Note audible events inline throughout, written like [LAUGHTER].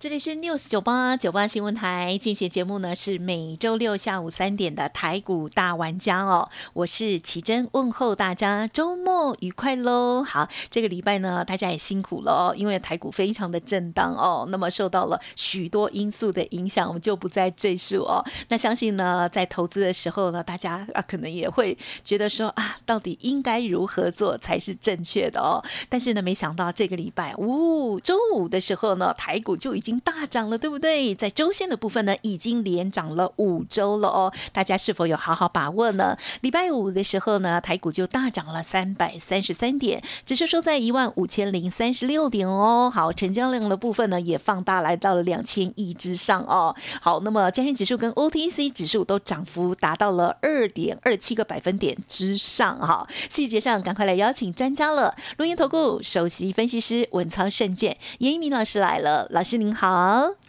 这里是 News 九八九八新闻台，进行节目呢是每周六下午三点的台股大玩家哦，我是奇珍，问候大家周末愉快喽。好，这个礼拜呢大家也辛苦了哦，因为台股非常的震荡哦，那么受到了许多因素的影响，我们就不再赘述哦。那相信呢在投资的时候呢，大家啊可能也会觉得说啊，到底应该如何做才是正确的哦？但是呢，没想到这个礼拜五周五的时候呢，台股就已经。已经大涨了，对不对？在周线的部分呢，已经连涨了五周了哦。大家是否有好好把握呢？礼拜五的时候呢，台股就大涨了三百三十三点，只是收在一万五千零三十六点哦。好，成交量的部分呢，也放大来到了两千亿之上哦。好，那么加权指数跟 OTC 指数都涨幅达到了二点二七个百分点之上哈。细节上，赶快来邀请专家了。录音投顾首席分析师文操胜券严一鸣老师来了，老师您。好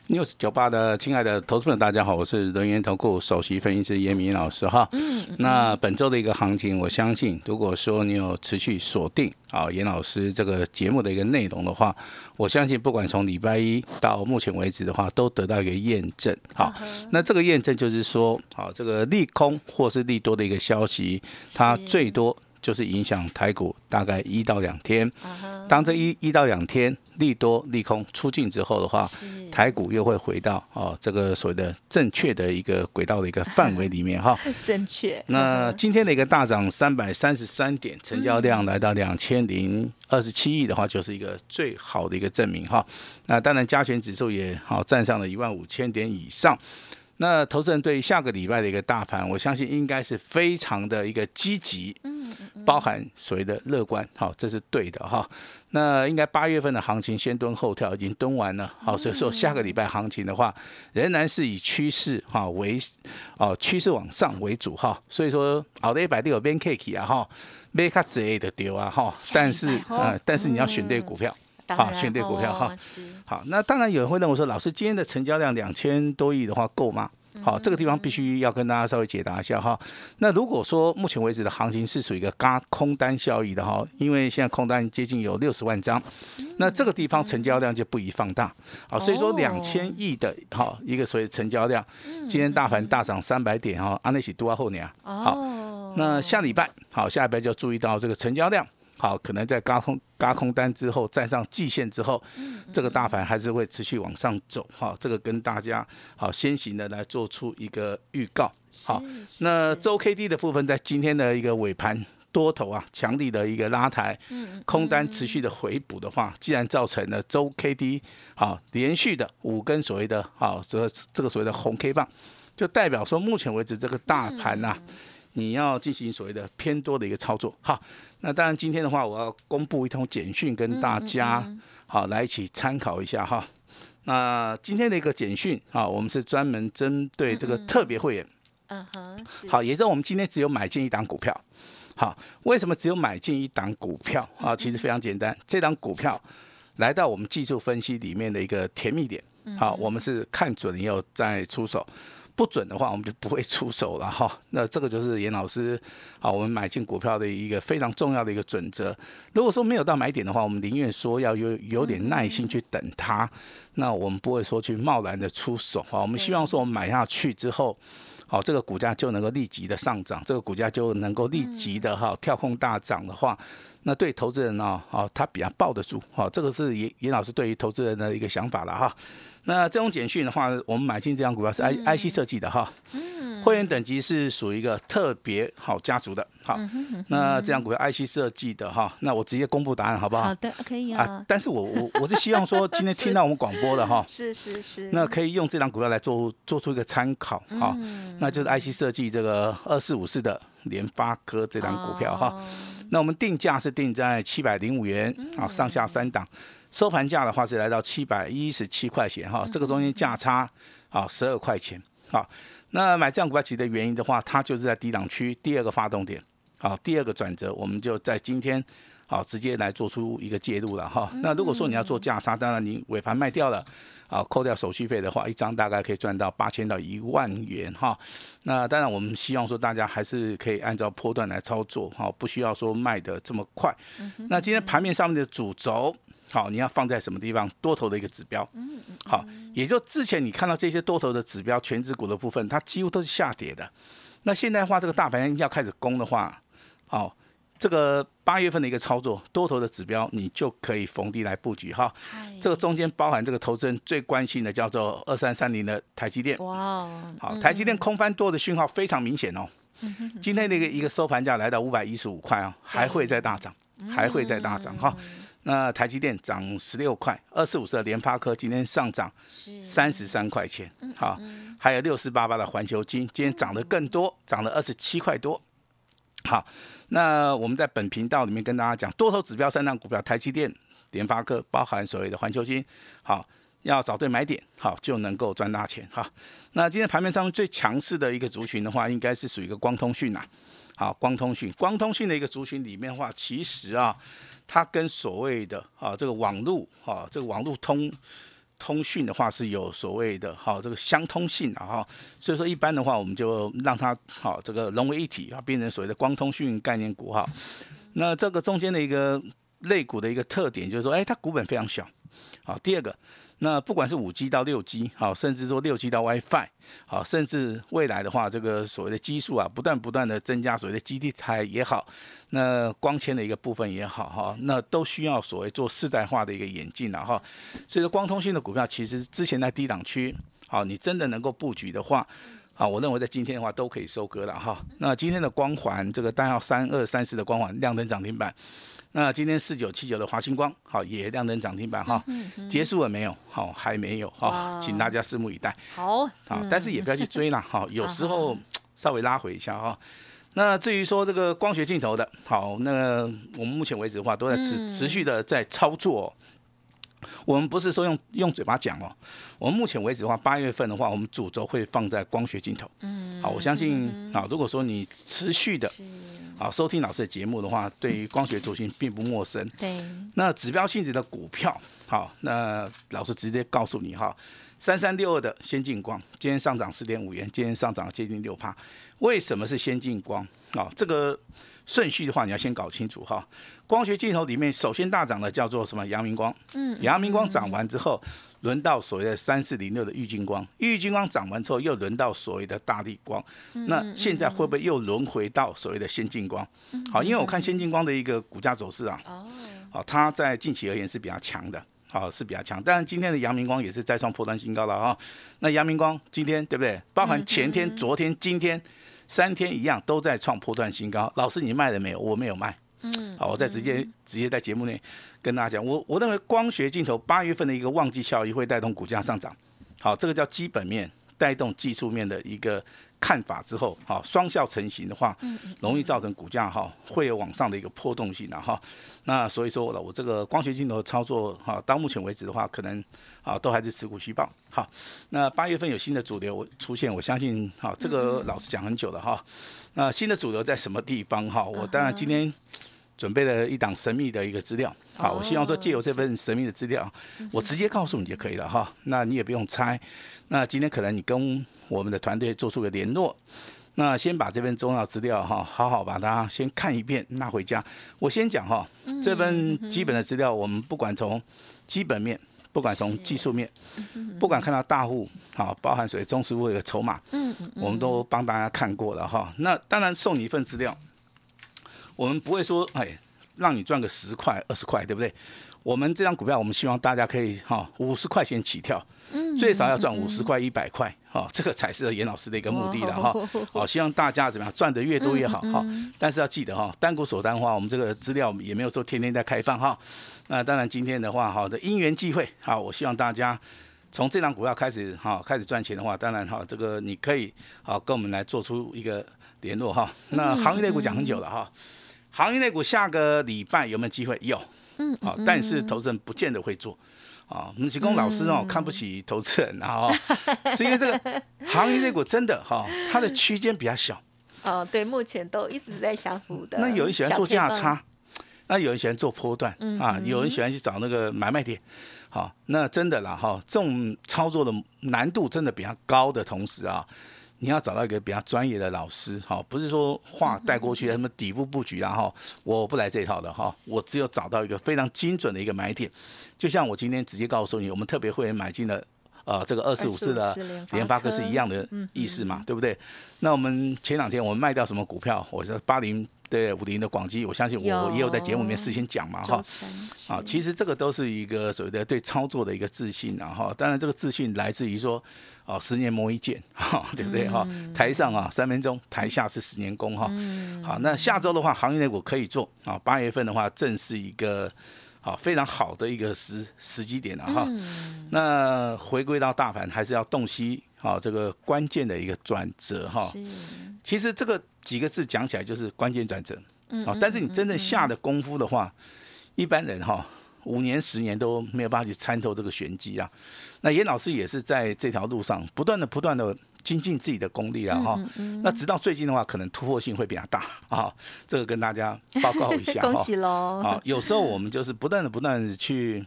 ，news 九八的亲爱的投资们，大家好，我是人源投顾首席分析师严明老师哈。嗯，那本周的一个行情，我相信，如果说你有持续锁定啊严老师这个节目的一个内容的话，我相信不管从礼拜一到目前为止的话，都得到一个验证。好，那这个验证就是说，好，这个利空或是利多的一个消息，它最多。就是影响台股大概一到两天，当这一一到两天利多利空出尽之后的话，台股又会回到哦这个所谓的正确的一个轨道的一个范围里面哈。[LAUGHS] 正确。那 [LAUGHS] 今天的一个大涨三百三十三点，成交量来到两千零二十七亿的话，就是一个最好的一个证明哈。那当然加权指数也好站上了一万五千点以上。那投资人对下个礼拜的一个大盘，我相信应该是非常的一个积极，嗯包含所谓的乐观，好，这是对的哈。那应该八月份的行情先蹲后跳，已经蹲完了，好，所以说下个礼拜行情的话，仍然是以趋势哈为，哦趋势往上为主哈。所以说，好的一百六有边 K K 啊哈，没卡之类的丢啊哈，但是呃，但是你要选对股票。好，选对股票哈。好，那当然有人会认为说，老师今天的成交量两千多亿的话够吗？好，这个地方必须要跟大家稍微解答一下哈。那如果说目前为止的行情是属于一个嘎空单效益的哈，因为现在空单接近有六十万张，那这个地方成交量就不宜放大。好，所以说两千亿的哈一个所谓成交量，今天大盘大涨三百点哈，安内喜多后年。好，那下礼拜好，下礼拜就要注意到这个成交量。好，可能在高空高空单之后，站上季线之后，这个大盘还是会持续往上走。哈，这个跟大家好先行的来做出一个预告。好，那周 K D 的部分，在今天的一个尾盘多头啊强力的一个拉抬，空单持续的回补的话，既然造成了周 K D 好连续的五根所谓的好这这个所谓的红 K 棒，就代表说目前为止这个大盘呐。你要进行所谓的偏多的一个操作，好，那当然今天的话，我要公布一通简讯跟大家，好来一起参考一下哈。那今天的一个简讯啊，我们是专门针对这个特别会员，嗯哼，好，也就是我们今天只有买进一档股票，好，为什么只有买进一档股票？啊？其实非常简单，这档股票来到我们技术分析里面的一个甜蜜点，好，我们是看准以后再出手。不准的话，我们就不会出手了哈。[LAUGHS] 那这个就是严老师啊，我们买进股票的一个非常重要的一个准则。如果说没有到买点的话，我们宁愿说要有有点耐心去等它。那我们不会说去贸然的出手啊。我们希望说，我们买下去之后，好，这个股价就能够立即的上涨，这个股价就能够立即的哈跳空大涨的话，那对投资人呢，哦，他比较抱得住。哦，这个是严严老师对于投资人的一个想法了哈。那这种简讯的话，我们买进这张股票是 I I C 设计的哈，会员等级是属于一个特别好家族的，好，那这张股票 I C 设计的哈，那我直接公布答案好不好？好的，可以啊。但是我我我是希望说今天听到我们广播的哈，[LAUGHS] 是是是，那可以用这张股票来做做出一个参考哈，那就是 I C 设计这个二四五四的联发科这张股票哈，那我们定价是定在七百零五元啊，上下三档。收盘价的话是来到七百一十七块钱哈，这个中间价差啊十二块钱好，那买这样股票其实的原因的话，它就是在低档区第二个发动点，好，第二个转折，我们就在今天。好，直接来做出一个介入了哈。那如果说你要做价差，当然你尾盘卖掉了，啊，扣掉手续费的话，一张大概可以赚到八千到一万元哈。那当然我们希望说大家还是可以按照波段来操作哈，不需要说卖的这么快。那今天盘面上面的主轴，好，你要放在什么地方？多头的一个指标。好，也就之前你看到这些多头的指标，全指股的部分，它几乎都是下跌的。那现在话，这个大盘要开始攻的话，好。这个八月份的一个操作，多头的指标，你就可以逢低来布局哈。这个中间包含这个投资人最关心的叫做二三三零的台积电。哇，好，台积电空翻多的讯号非常明显哦。今天那个一个收盘价来到五百一十五块啊，还会再大涨，还会再大涨哈。那台积电涨十六块，二四五四的联发科今天上涨三十三块钱，好，还有六四八八的环球金今天涨得更多，涨了二十七块多。好，那我们在本频道里面跟大家讲多头指标三档股票，台积电、联发科，包含所谓的环球金，好，要找对买点，好就能够赚大钱。哈，那今天盘面上最强势的一个族群的话，应该是属于一个光通讯呐。好，光通讯，光通讯的一个族群里面的话，其实啊，它跟所谓的啊这个网络啊这个网络通。通讯的话是有所谓的哈这个相通性的哈，所以说一般的话我们就让它好这个融为一体啊，变成所谓的光通讯概念股哈。那这个中间的一个类股的一个特点就是说，哎，它股本非常小。好，第二个。那不管是五 G 到六 G，好，甚至说六 G 到 WiFi，好，甚至未来的话，这个所谓的基数啊，不断不断的增加，所谓的基地台也好，那光纤的一个部分也好，哈，那都需要所谓做世代化的一个演进了哈。所以说，光通信的股票其实之前在低档区，好，你真的能够布局的话，啊，我认为在今天的话都可以收割了哈。那今天的光环这个单号三二三四的光环亮灯涨停板。那今天四九七九的华星光，好也亮灯涨停板哈，结束了没有？好还没有哈，请大家拭目以待。好，好，但是也不要去追了哈，[LAUGHS] 有时候稍微拉回一下哈。那至于说这个光学镜头的，好，那我们目前为止的话，都在持持续的在操作。我们不是说用用嘴巴讲哦，我们目前为止的话，八月份的话，我们主轴会放在光学镜头。嗯，好，我相信啊，如果说你持续的。好，收听老师的节目的话，对于光学族群并不陌生。对，那指标性质的股票，好，那老师直接告诉你哈，三三六二的先进光，今天上涨四点五元，今天上涨接近六帕。为什么是先进光？啊，这个顺序的话，你要先搞清楚哈。光学镜头里面，首先大涨的叫做什么？阳明光。嗯，阳明光涨完之后。轮到所谓的三四零六的玉金光，玉金光涨完之后，又轮到所谓的大力光，那现在会不会又轮回到所谓的先进光？好，因为我看先进光的一个股价走势啊，好，它在近期而言是比较强的，好是比较强，但是今天的阳明光也是再创破断新高了啊。那阳明光今天对不对？包含前天、昨天、今天三天一样都在创破断新高。老师你卖了没有？我没有卖。嗯，好，我再直接直接在节目内跟大家讲，我我认为光学镜头八月份的一个旺季效益会带动股价上涨，好，这个叫基本面带动技术面的一个看法之后，好，双效成型的话，容易造成股价哈会有往上的一个波动性的哈，那所以说我我这个光学镜头操作哈，到目前为止的话，可能啊都还是持股虚报，好，那八月份有新的主流出现，我相信哈这个老师讲很久了哈，那新的主流在什么地方哈？我当然今天。准备了一档神秘的一个资料，好，我希望说借由这份神秘的资料，我直接告诉你就可以了哈，那你也不用猜。那今天可能你跟我们的团队做出个联络，那先把这份重要资料哈，好好把它先看一遍，拿回家。我先讲哈，这份基本的资料，我们不管从基本面，不管从技术面，不管看到大户，好，包含水中实物的筹码，嗯嗯，我们都帮大家看过了哈。那当然送你一份资料。我们不会说，哎，让你赚个十块、二十块，对不对？我们这张股票，我们希望大家可以哈，五十块钱起跳，最少要赚五十块、一百块，哈，这个才是严老师的一个目的了哈。好，希望大家怎么样赚的越多越好哈。但是要记得哈，单股锁单的话，我们这个资料也没有说天天在开放哈。那当然今天的话，好的因缘际会，好，我希望大家从这张股票开始哈，开始赚钱的话，当然哈，这个你可以好跟我们来做出一个联络哈。那行业类股讲很久了哈。行业内股下个礼拜有没有机会？有，嗯，好，但是投资人不见得会做，啊，我们提供老师哦看不起投资人啊，[LAUGHS] 是因为这个行业类股真的哈，它的区间比较小。哦，对，目前都一直在下浮的。那有人喜欢做价差，那有人喜欢做波段嗯啊，有人喜欢去找那个买卖点。好，那真的啦哈，这种操作的难度真的比较高的同时啊，你要找到一个比较专业的老师，哈，不是说话带过去什么底部布局啊哈，我不来这一套的哈，我只有找到一个非常精准的一个买点，就像我今天直接告诉你，我们特别会员买进了。呃，这个二十五次的25联发联发科是一样的意思嘛，对不对？那我们前两天我们卖掉什么股票？我说八零对五零的广基，我相信我也有在节目里面事先讲嘛，哈啊，其实这个都是一个所谓的对操作的一个自信啊，后。当然，这个自信来自于说，哦，十年磨一剑，哈，对不对哈？[LAUGHS] 台上啊三分钟，台下是十年功哈。好，那下周的话，行业内股可以做啊。八月份的话，正是一个好非常好的一个时时机点了哈。那回归到大盘，还是要洞悉好这个关键的一个转折哈。是其实这个几个字讲起来就是关键转折，嗯啊，但是你真正下的功夫的话，一般人哈五年十年都没有办法去参透这个玄机啊。那严老师也是在这条路上不断的不断的精进自己的功力啊哈。嗯那直到最近的话，可能突破性会比较大 [LAUGHS] 啊，这个跟大家报告一下 [LAUGHS] 恭。喜喽！啊，有时候我们就是不断的不断的去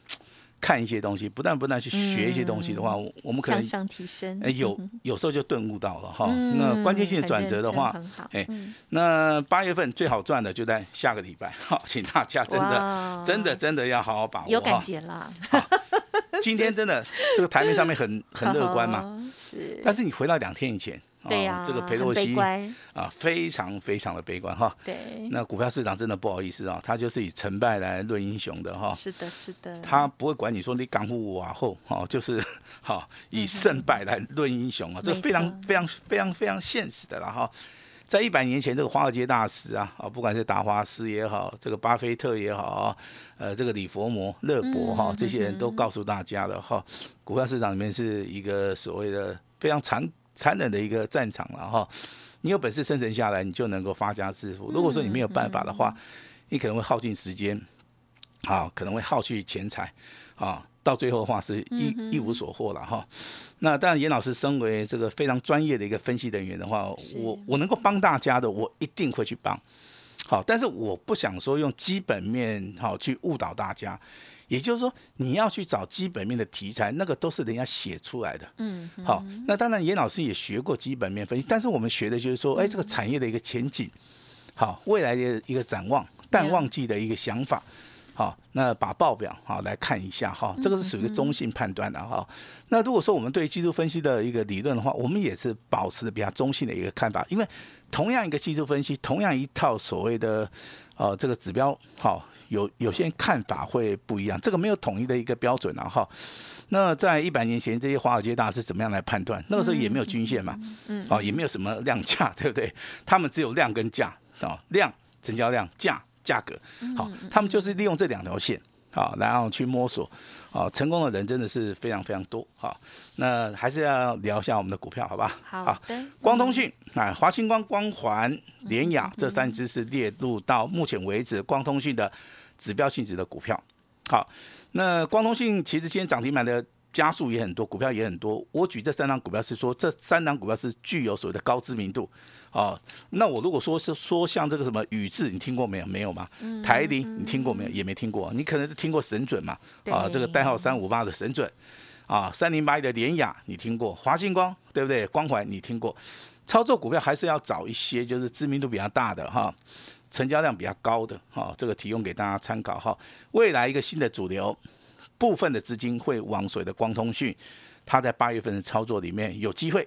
看一些东西，不断不断去学一些东西的话，我我们可能向上提升，哎，有有时候就顿悟到了哈。嗯那关键性的转折的话哎嗯，那八月份最好赚的就在下个礼拜，好，请大家真的真的真的要好好把握有感。觉啦，[LAUGHS] 今天真的这个台面上面很 [LAUGHS] 很乐观嘛，，是，但是你回到两天以前，哦对呀，这个裴洛西啊，非常非常的悲观哈。对，那股票市场真的不好意思啊，他就是以成败来论英雄的哈。是的，是的，他不会管你说你港户瓦后，哦，就是好、以胜败来论英雄啊，这没非常非常非常非常现实的了哈。在一百年前，这个华尔街大师啊，啊，不管是达华斯也好，这个巴菲特也好，呃，这个李佛摩、勒伯哈，这些人都告诉大家了哈，股票市场里面是一个所谓的非常残残忍的一个战场了哈。你有本事生存下来，你就能够发家致富。如果说你没有办法的话，你可能会耗尽时间，啊，可能会耗去钱财，啊，到最后的话是一一无所获了哈。那当然，严老师身为这个非常专业的一个分析人员的话，我我能够帮大家的，我一定会去帮。好，但是我不想说用基本面好去误导大家，也就是说，你要去找基本面的题材，那个都是人家写出来的。嗯，好，那当然严老师也学过基本面分析，但是我们学的就是说，哎，这个产业的一个前景，好，未来的一个展望，淡旺季的一个想法。好，那把报表好来看一下哈，这个是属于中性判断的哈。那如果说我们对技术分析的一个理论的话，我们也是保持的比较中性的一个看法，因为同样一个技术分析，同样一套所谓的呃这个指标，好有有些人看法会不一样，这个没有统一的一个标准啊哈。那在一百年前，这些华尔街大师怎么样来判断？那个时候也没有均线嘛，嗯，哦，也没有什么量价，[LAUGHS] 对不对？他们只有量跟价，啊，量成交量，价价格，好，他们就是利用这两条线，好，然后去摸索，好，成功的人真的是非常非常多，好，那还是要聊一下我们的股票，好吧？好，光通讯啊，华星光、光环、联雅这三只是列入到目前为止光通讯的指标性质的股票。好，那光通讯其实今天涨停板的家数也很多，股票也很多。我举这三张股票是说，这三张股票是具有所谓的高知名度。哦，那我如果说是说像这个什么宇智，你听过没有？没有吗？台铃你听过没有？也没听过。你可能是听过神准嘛？啊，这个代号三五八的神准。啊，三零八一的联雅你听过？华星光对不对？光环你听过？操作股票还是要找一些就是知名度比较大的哈，成交量比较高的哈，这个提供给大家参考哈。未来一个新的主流，部分的资金会往所谓的光通讯，它在八月份的操作里面有机会，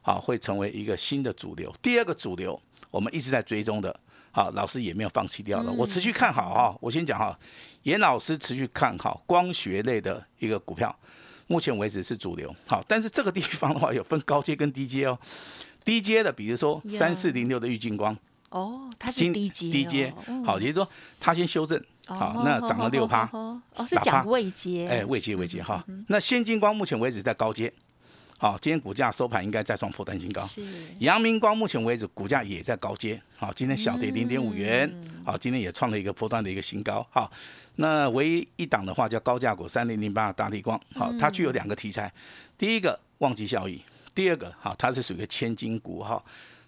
好会成为一个新的主流。第二个主流，我们一直在追踪的，好老师也没有放弃掉了，我持续看好哈。我先讲哈，严老师持续看好光学类的一个股票。目前为止是主流，好，但是这个地方的话有分高阶跟低阶哦。低阶的，比如说三四零六的玉金光，哦，它是低阶哦，低阶嗯，好，也就是说它先修正，好，那涨了六趴，哦，是讲位阶，哎，未接未接哈。那现金光目前为止在高阶，好，今天股价收盘应该再创破单新高。是阳明光目前为止股价也在高阶，好，今天小跌零点五元，好，今天也创了一个波段的一个新高。好，那唯一一档的话叫高价股三零零八大地光，好，它具有两个题材，第一个旺季效益，第二个好，它是属于千金股哈。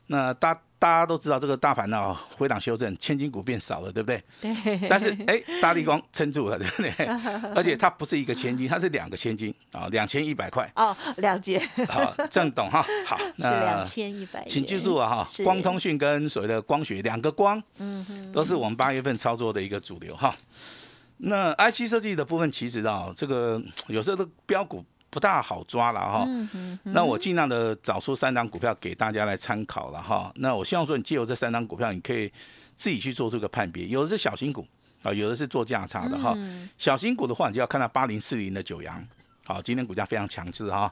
那大大家都知道这个大盘呢回档修正，千金股变少了，对不对？对，但是哎，大力光撑住了，对不对？[LAUGHS] 而且它不是一个千金，它是两个千金啊，两千一百块。哦，了解，好，这样懂哈。好，是两千一百，请记住了哈。光通讯跟所谓的光学两个光，嗯哼，都是我们八月份操作的一个主流哈。那 IC 设计的部分，其实啊，这个有时候的标股不大好抓了哈。那我尽量的找出三档股票给大家来参考了哈。那我希望说，你借由这三档股票，你可以自己去做这个判别。有的是小型股啊，有的是做价差的哈。嗯小型股的话，你就要看到八零四零的九阳，好，今天股价非常强势哈。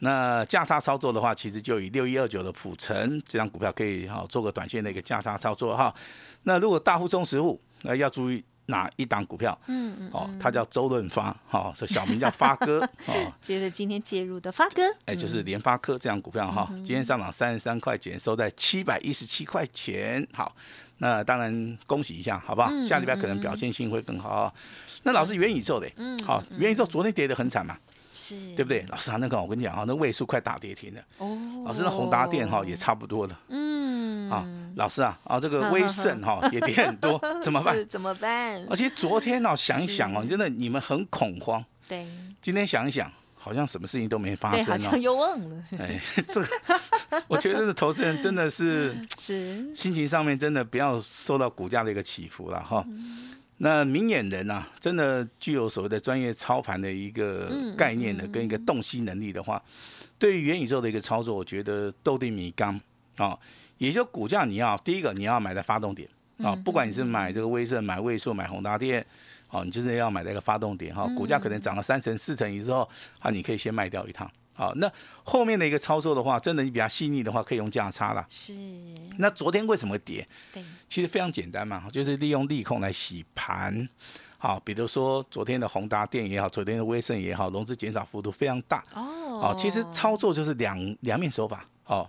那价差操作的话，其实就以六一二九的普成这张股票可以哈做个短线的一个价差操作哈。那如果大户中实户，那要注意哪一档股票？嗯嗯，哦，他叫周润发，哈，这小名叫发哥，[LAUGHS] 哦，接着今天介入的发哥，哎，就是联发科这样股票哈，嗯今天上涨三十三块钱，收在七百一十七块钱。好，那当然恭喜一下，好不好？嗯下礼拜可能表现性会更好。那老师元宇宙的，嗯好，元宇宙昨天跌得很惨嘛，是，对不对？老师啊，那个我跟你讲啊，那位数快大跌停了。哦，老师，那宏达电哈也差不多了嗯，啊。老师啊，啊这个威盛哈也跌很多，[LAUGHS] 怎么办？怎么办？而且昨天哦，想一想哦，真的你们很恐慌。对今天想一想，好像什么事情都没发，生哦。好像又忘了，哎，这个我觉得这投资人真的是 [LAUGHS] 是，心情上面真的不要受到股价的一个起伏了哈。那明眼人啊，真的具有所谓的专业操盘的一个概念的，跟一个洞悉能力的话，对于元宇宙的一个操作，我觉得斗地米缸啊，也就股价你要第一个你要买在发动点啊，不管你是买这个威盛、买位数、买宏达电。哦，你就是要买在一个发动点哈，股价可能涨了三成、四成以后，啊，你可以先卖掉一趟。好，那后面的一个操作的话，真的你比较细腻的话，可以用价差啦。是，那昨天为什么会跌？对，其实非常简单嘛，就是利用利空来洗盘。好，比如说昨天的宏达电也好，昨天的威盛也好，融资减少幅度非常大。哦哦，其实操作就是两两面手法哦，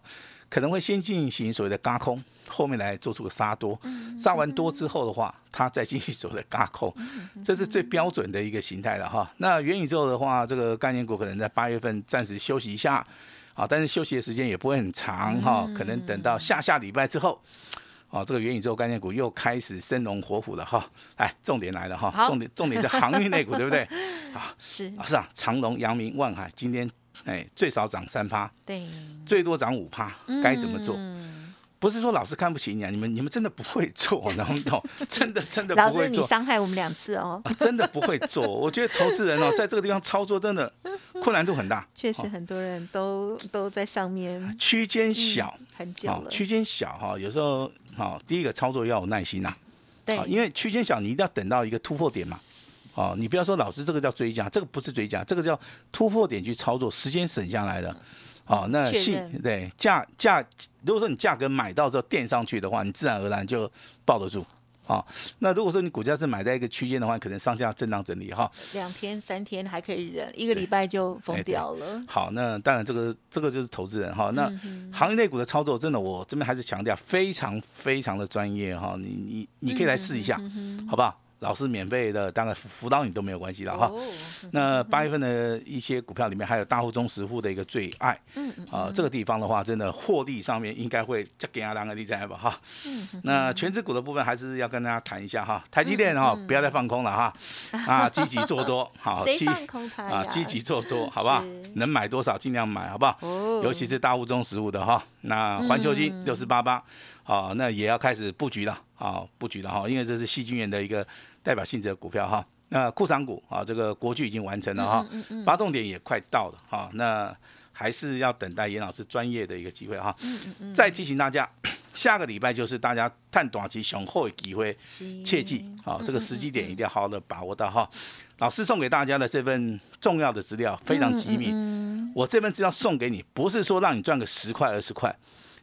可能会先进行所谓的嘎空，后面来做出个杀多，杀完多之后的话，它再进行所谓的嘎空，这是最标准的一个形态了哈。那元宇宙的话，这个概念股可能在八月份暂时休息一下，啊，但是休息的时间也不会很长哈，可能等到下下礼拜之后。哦，这个元宇宙概念股又开始生龙活虎了哈！来，重点来了哈，重点重点是航运类股，对不对？[LAUGHS] 啊，是，啊，是啊，长隆、阳明、万海今天哎最少涨三趴，对，[LAUGHS] 最多涨五趴，该怎么做？嗯不是说老师看不起你啊，你们你们真的不会做，懂不懂？[LAUGHS] 真的真的老师，你不会做，伤害我们两次哦，啊真的不会做。我觉得投资人哦，在这个地方操作真的困难度很大，[LAUGHS] 确实很多人都都在上面区间小，很久了，哦区间小哈，有时候好，第一个操作要有耐心呐，对啊，，因为区间小，你一定要等到一个突破点嘛。哦，你不要说老师这个叫追加，这个不是追加，这个叫突破点去操作，时间省下来的。哦，那信对价价，如果说你价格买到之后垫上去的话，你自然而然就抱得住。哦，那如果说你股价是买在一个区间的话，可能上下震荡整理哈。两天三天还可以忍，一个礼拜就疯掉了。好，那当然这个这个就是投资人哈。那嗯行业内股的操作，真的我这边还是强调非常非常的专业哈。你你你可以来试一下，嗯好不好？老师免费的，当然辅辅导你都没有关系了哈。哦。那 [LAUGHS] 八月份的一些股票里面，还有大户中实户的一个最爱，嗯啊、这个地方的话，真的获利上面应该会再给他两个例子吧哈。嗯那全指股的部分还是要跟大家谈一下哈，台积电哈，不要再放空了哈，[LAUGHS] 啊，积极做多，好，积谁啊，呀？积极做多，[LAUGHS] 好不好？能买多少尽量买，好不好？哦。尤其是大户中实物的哈，那环球嗯。金六四八八，好，那也要开始布局了，好，布局的哈，因为这是细菌源的一个代表性质的股票哈。那库藏股啊，这个国巨已经完成了哈，嗯发动点也快到了哈，那还是要等待严老师专业的一个机会哈。嗯再提醒大家，下个礼拜就是大家探短期雄厚的机会，是切记啊，这个时机点一定要好好的把握到哈。老师送给大家的这份重要的资料非常机密，我这份资料送给你，不是说让你赚个十块二十块，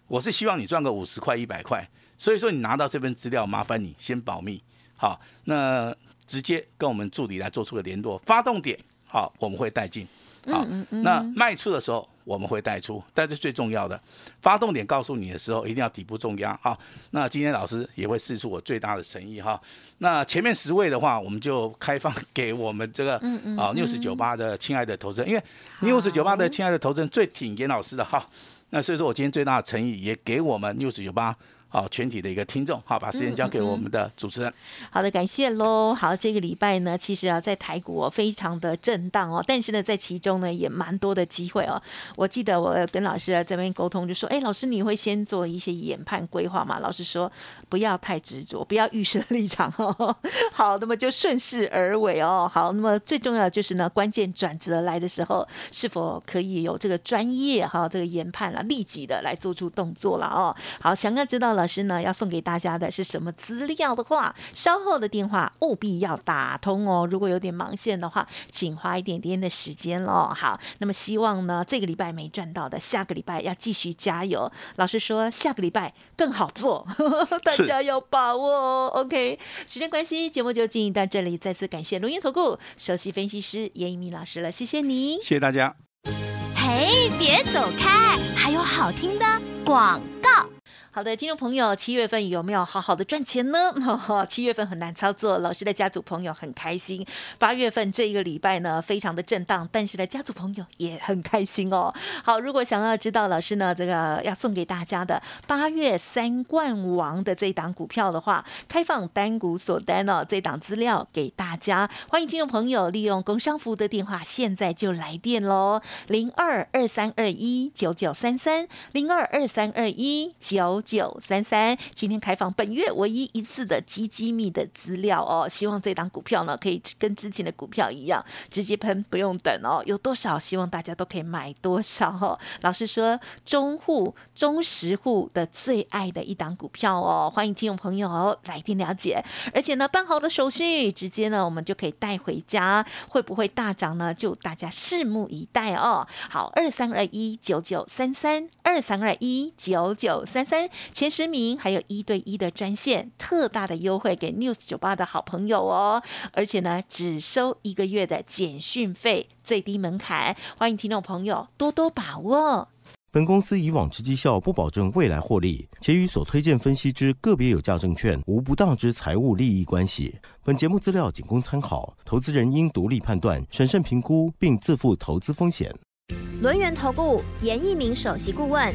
我是希望你赚个五十块一百块。所以说你拿到这份资料，麻烦你先保密，好，那直接跟我们助理来做出个联络，发动点好，我们会带进。好，那卖出的时候我们会带出，但是最重要的发动点告诉你的时候，一定要底部重压好，那今天老师也会试出我最大的诚意哈。那前面十位的话，我们就开放给我们这个啊六十九八的亲爱的投资人，因为六十九八的亲爱的投资人最挺严老师的哈。那所以说我今天最大的诚意也给我们六十九八。好，全体的一个听众，好，把时间交给我们的主持人。好的，感谢喽。好，这个礼拜呢，其实啊，在台股哦，非常的震荡哦，但是呢，在其中呢，也蛮多的机会哦。我记得我跟老师啊这边沟通，就说，哎，老师，你会先做一些研判规划吗？老师说，不要太执着，不要预设立场哦。[LAUGHS] 好，那么就顺势而为哦。好，那么最重要就是呢，关键转折来的时候，是否可以有这个专业哈，这个研判了，立即的来做出动作了哦。好，想要知道。老师呢要送给大家的是什么资料的话，稍后的电话务必要打通哦。如果有点忙线的话，请花一点点的时间喽。好，那么希望呢这个礼拜没赚到的，下个礼拜要继续加油。老师说下个礼拜更好做，大家要把握哦。OK，时间关系，节目就进行到这里。再次感谢龙岩投顾首席分析师严一鸣老师了，谢谢你，谢谢大家。嘿，别走开，还有好听的广告。好的，听众朋友，七月份有没有好好的赚钱呢？[LAUGHS] 七月份很难操作，老师的家族朋友很开心。八月份这一个礼拜呢，非常的震荡，但是呢，家族朋友也很开心哦。好，如果想要知道老师呢这个要送给大家的八月三冠王的这档股票的话，开放单股锁单哦，这档资料给大家。欢迎听众朋友利用工商服务的电话，现在就来电喽，零二二三二一九九三三，零二二三二一九。九三三，今天开放本月唯一一次的机机密的资料哦，希望这档股票呢可以跟之前的股票一样，直接喷不用等哦，有多少希望大家都可以买多少哦。老师说，中户、中实户的最爱的一档股票哦，欢迎听众朋友来电了解，而且呢办好的手续，直接呢我们就可以带回家，会不会大涨呢？就大家拭目以待哦。好，二三二一九九三三，二三二一九九三三。前十名还有一对一的专线，特大的优惠给 News 酒吧的好朋友哦，而且呢，只收一个月的简讯费，最低门槛，欢迎听众朋友多多把握。本公司以往之绩效不保证未来获利，且与所推荐分析之个别有价证券无不当之财务利益关系。本节目资料仅供参考，投资人应独立判断、审慎评估，并自负投资风险。轮源投顾严一鸣首席顾问，